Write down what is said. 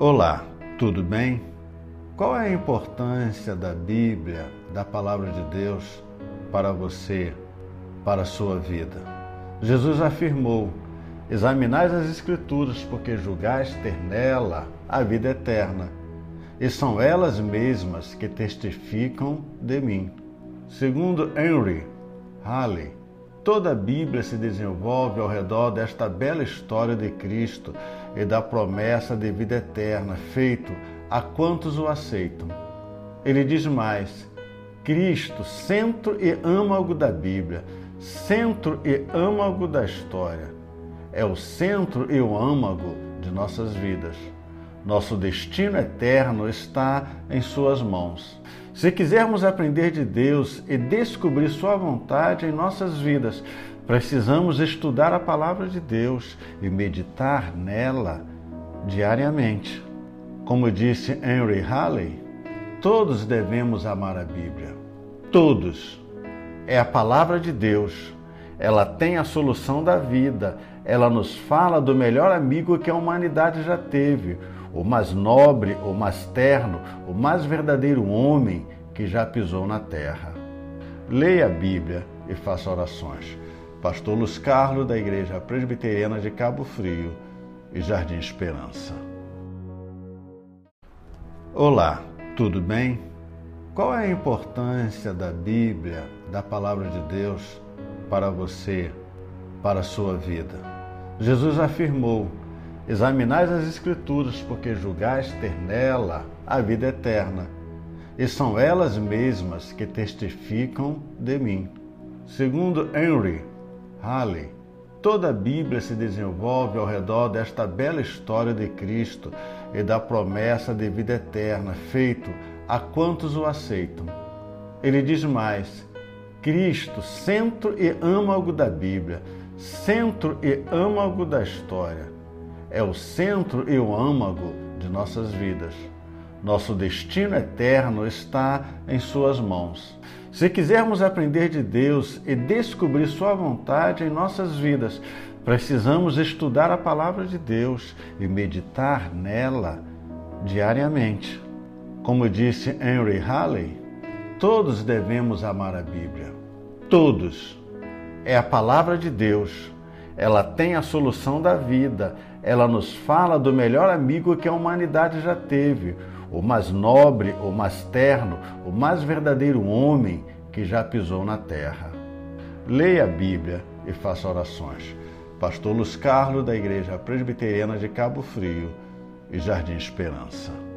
Olá, tudo bem? Qual é a importância da Bíblia, da palavra de Deus para você, para a sua vida? Jesus afirmou: Examinais as Escrituras, porque julgais ter nela a vida eterna, e são elas mesmas que testificam de mim. Segundo Henry Halley, Toda a Bíblia se desenvolve ao redor desta bela história de Cristo e da promessa de vida eterna feito a quantos o aceitam. Ele diz mais: Cristo, centro e âmago da Bíblia, centro e âmago da história, é o centro e o âmago de nossas vidas. Nosso destino eterno está em Suas mãos. Se quisermos aprender de Deus e descobrir Sua vontade em nossas vidas, precisamos estudar a palavra de Deus e meditar nela diariamente. Como disse Henry Halley, todos devemos amar a Bíblia. Todos. É a palavra de Deus. Ela tem a solução da vida. Ela nos fala do melhor amigo que a humanidade já teve, o mais nobre, o mais terno, o mais verdadeiro homem que já pisou na terra. Leia a Bíblia e faça orações. Pastor Luz Carlos, da Igreja Presbiteriana de Cabo Frio e Jardim Esperança. Olá, tudo bem? Qual é a importância da Bíblia, da Palavra de Deus para você, para a sua vida? Jesus afirmou: Examinais as Escrituras, porque julgais ter nela a vida eterna, e são elas mesmas que testificam de mim. Segundo Henry Halley, toda a Bíblia se desenvolve ao redor desta bela história de Cristo e da promessa de vida eterna feito a quantos o aceitam. Ele diz mais: Cristo, centro e âmago da Bíblia, centro e âmago da história é o centro e o âmago de nossas vidas. Nosso destino eterno está em Suas mãos. Se quisermos aprender de Deus e descobrir Sua vontade em nossas vidas, precisamos estudar a palavra de Deus e meditar nela diariamente. Como disse Henry Halley, todos devemos amar a Bíblia. Todos. É a palavra de Deus ela tem a solução da vida. Ela nos fala do melhor amigo que a humanidade já teve, o mais nobre, o mais terno, o mais verdadeiro homem que já pisou na terra. Leia a Bíblia e faça orações. Pastor Luz Carlos, da Igreja Presbiteriana de Cabo Frio e Jardim Esperança.